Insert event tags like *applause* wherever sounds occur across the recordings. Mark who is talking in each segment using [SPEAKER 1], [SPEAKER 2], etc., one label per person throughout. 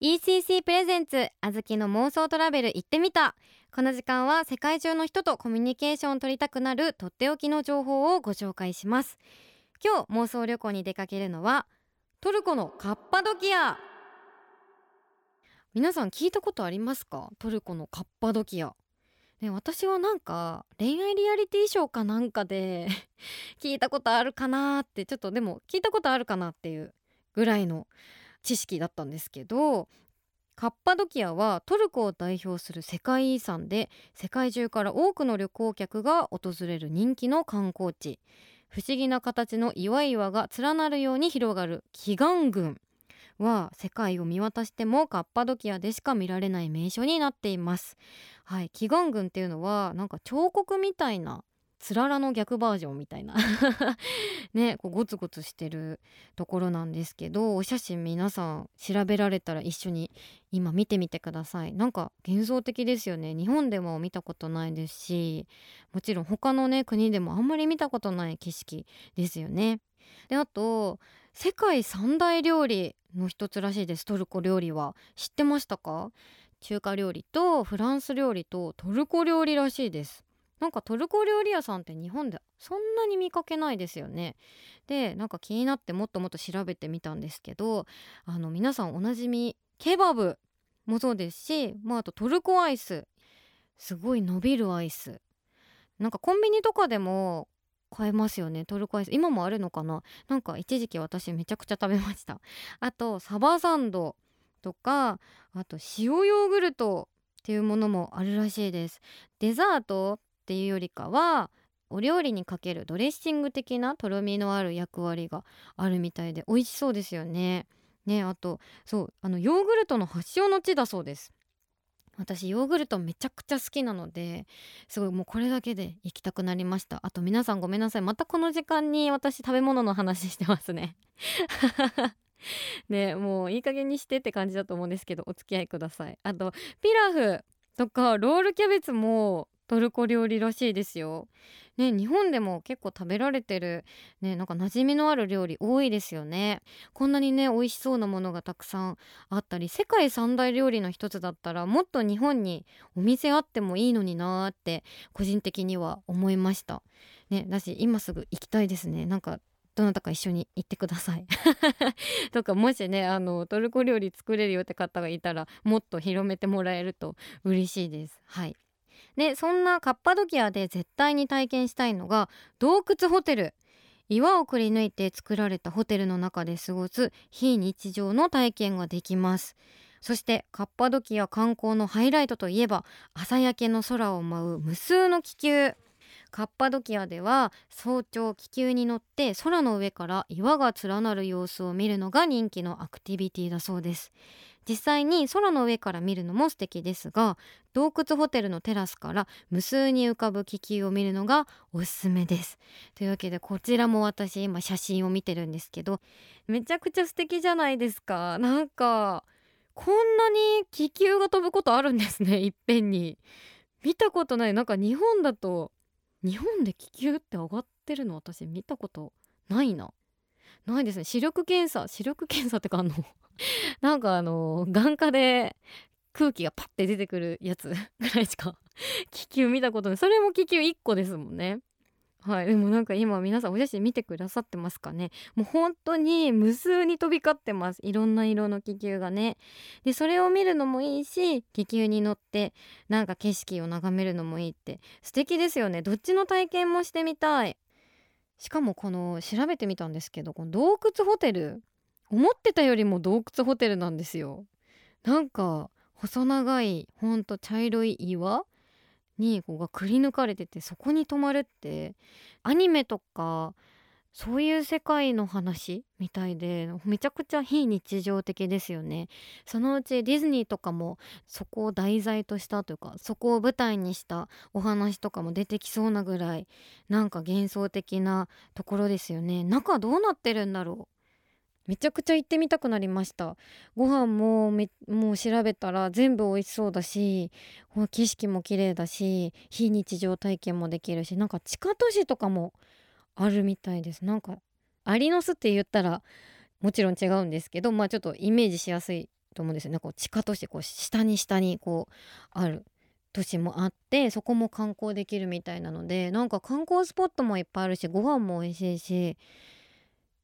[SPEAKER 1] ECC プレゼンツあずきの妄想トラベル行ってみた。この時間は世界中の人とコミュニケーションを取りたくなるとっておきの情報をご紹介します。今日妄想旅行に出かけるのはトルコのカッパドキア。皆さん聞いたことありますか？トルコのカッパドキア。ね、私はなんか恋愛リアリティショーかなんかで *laughs* 聞いたことあるかなってちょっとでも聞いたことあるかなっていうぐらいの知識だったんですけどカッパドキアはトルコを代表する世界遺産で世界中から多くの旅行客が訪れる人気の観光地。不思議な形の岩々が連なるように広がる祈願群は世界を見渡してもカッパドキアでしか見られない名所になっています。はい祈願群っていうのはなんか彫刻みたいなつららの逆バージョンみたいな。*laughs* ねこうゴツゴツしてるところなんですけどお写真皆さん調べられたら一緒に今見てみてください。なんか幻想的ですよね。日本でも見たことないですしもちろん他のね国でもあんまり見たことない景色ですよね。であと世界三大料理の一つらしいです。トルコ料理は。知ってましたか？中華料理とフランス料理とトルコ料理らしいです。なんかトルコ料理屋さんって日本でそんなに見かけないですよね。でなんか気になってもっともっと調べてみたんですけどあの皆さんおなじみケバブもそうですし、まあ、あとトルコアイスすごい伸びるアイス。なんかコンビニとかでも買えますよねトルコアイス。今もあるのかな？なんか一時期私めちゃくちゃ食べました。あとサバサンドとかあと塩ヨーグルトっていうものもあるらしいです。デザートっていうよりかはお料理にかけるドレッシング的なとろみのある役割があるみたいで美味しそうですよね。ねあとそうあのヨーグルトの発祥の地だそうです。私ヨーグルトめちゃくちゃ好きなのですごいもうこれだけで行きたくなりましたあと皆さんごめんなさいまたこの時間に私食べ物の話してますね *laughs* ねもういい加減にしてって感じだと思うんですけどお付き合いくださいあとピラフとかロールキャベツもトルコ料理らしいですよ。ね、日本でも結構食べられてる、ね、なんか馴染みのある料理多いですよね。こんなにね美味しそうなものがたくさんあったり世界三大料理の一つだったらもっと日本にお店あってもいいのになーって個人的には思いました。ね、だし今すぐ行きたいですね。なんかどなたか一緒に行ってください *laughs* とかもしねあのトルコ料理作れるよって方がいたらもっと広めてもらえると嬉しいですはいでそんなカッパドキアで絶対に体験したいのが洞窟ホテル。岩をくり抜いて作られたホテルの中で過ごす非日常の体験ができます。そしてカッパドキア観光のハイライトといえば朝焼けの空を舞う無数の気球。カッパドキアでは早朝気球に乗って空の上から岩が連なる様子を見るのが人気のアクティビティだそうです。実際に空の上から見るのも素敵ですが洞窟ホテルのテラスから無数に浮かぶ気球を見るのがおすすめです。というわけでこちらも私今写真を見てるんですけどめちゃくちゃ素敵じゃないですか。なんかこんなに気球が飛ぶことあるんですね *laughs* いっぺんに。見たことない。なんか日本だと日本で気球って上がってるの私見たことないな。ないですね。視力検査視力検査ってかあの *laughs* なんかあの眼科で空気がパッて出てくるやつ *laughs* ぐらいしか *laughs* 気球見たことない。それも気球1個ですもんね。はい。でもなんか今皆さんお写真見てくださってますかね。もう本当に無数に飛び交ってます。いろんな色の気球がね。でそれを見るのもいいし気球に乗ってなんか景色を眺めるのもいいって。素敵ですよね。どっちの体験もしてみたい。しかもこの調べてみたんですけどこの洞窟ホテル思ってたよりも洞窟ホテルなんですよ。なんか細長いほんと茶色い岩にこうがくり抜かれててそこに泊まるってアニメとかそういう世界の話みたいでめちゃくちゃ非日常的ですよね。そのうちディズニーとかもそこを題材としたというかそこを舞台にしたお話とかも出てきそうなぐらいなんか幻想的なところですよね。中どうなってるんだろう。めちゃくちゃ行ってみたくなりました。ご飯ももう調べたら全部美味しそうだし景色も綺麗だし非日常体験もできるしなんか地下都市とかもあるみたいです。なんかアリの巣って言ったらもちろん違うんですけどまあちょっとイメージしやすいと思うんですよね。こう地下都市こう下に下にこうある都市もあってそこも観光できるみたいなのでなんか観光スポットもいっぱいあるしご飯も美味しいし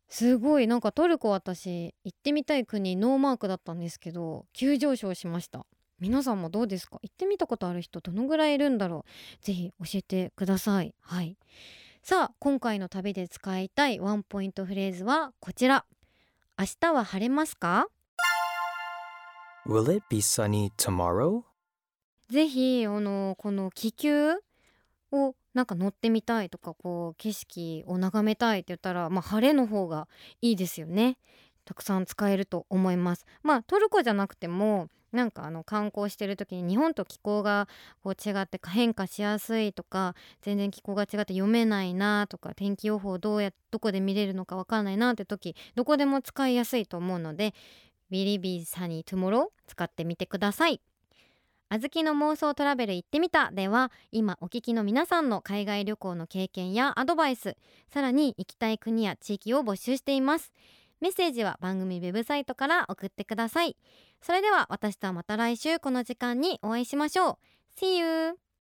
[SPEAKER 1] すごいなんかトルコ私行ってみたい国ノーマークだったんですけど急上昇しました。皆さんもどうですか？行ってみたことある人どのぐらいいるんだろう？ぜひ教えてください。はい。さあ今回の旅で使いたいワンポイントフレーズはこちら。明日は晴れますか
[SPEAKER 2] ？Will it be sunny tomorrow?
[SPEAKER 1] ぜひあのこの気球をなんか乗ってみたいとかこう景色を眺めたいって言ったら、まあ、晴れの方がいいですよね。たくさん使えると思います。まあトルコじゃなくてもなんかあの観光してる時に日本と気候がこう違って変化しやすいとか全然気候が違って読めないなとか天気予報どうやどこで見れるのかわかんないなって時どこでも使いやすいと思うので「 Will it be sunny tomorrow」使ってみてください。あずきの妄想トラベル行ってみたでは今お聞きの皆さんの海外旅行の経験やアドバイスさらに行きたい国や地域を募集していますメッセージは番組ウェブサイトから送ってくださいそれでは私とはまた来週この時間にお会いしましょう See you!